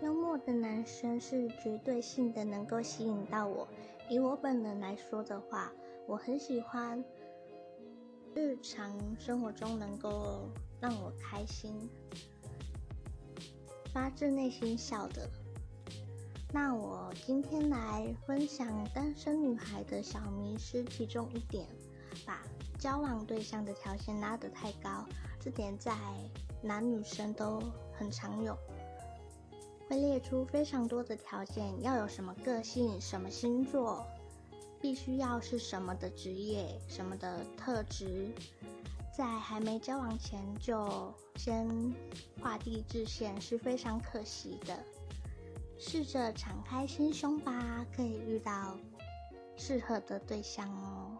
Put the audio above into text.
幽默的男生是绝对性的能够吸引到我。以我本人来说的话，我很喜欢日常生活中能够让我开心、发自内心笑的。那我今天来分享单身女孩的小迷失其中一点，把交往对象的条件拉得太高，这点在男女生都很常有。会列出非常多的条件，要有什么个性、什么星座，必须要是什么的职业、什么的特质，在还没交往前就先画地自限是非常可惜的。试着敞开心胸吧，可以遇到适合的对象哦。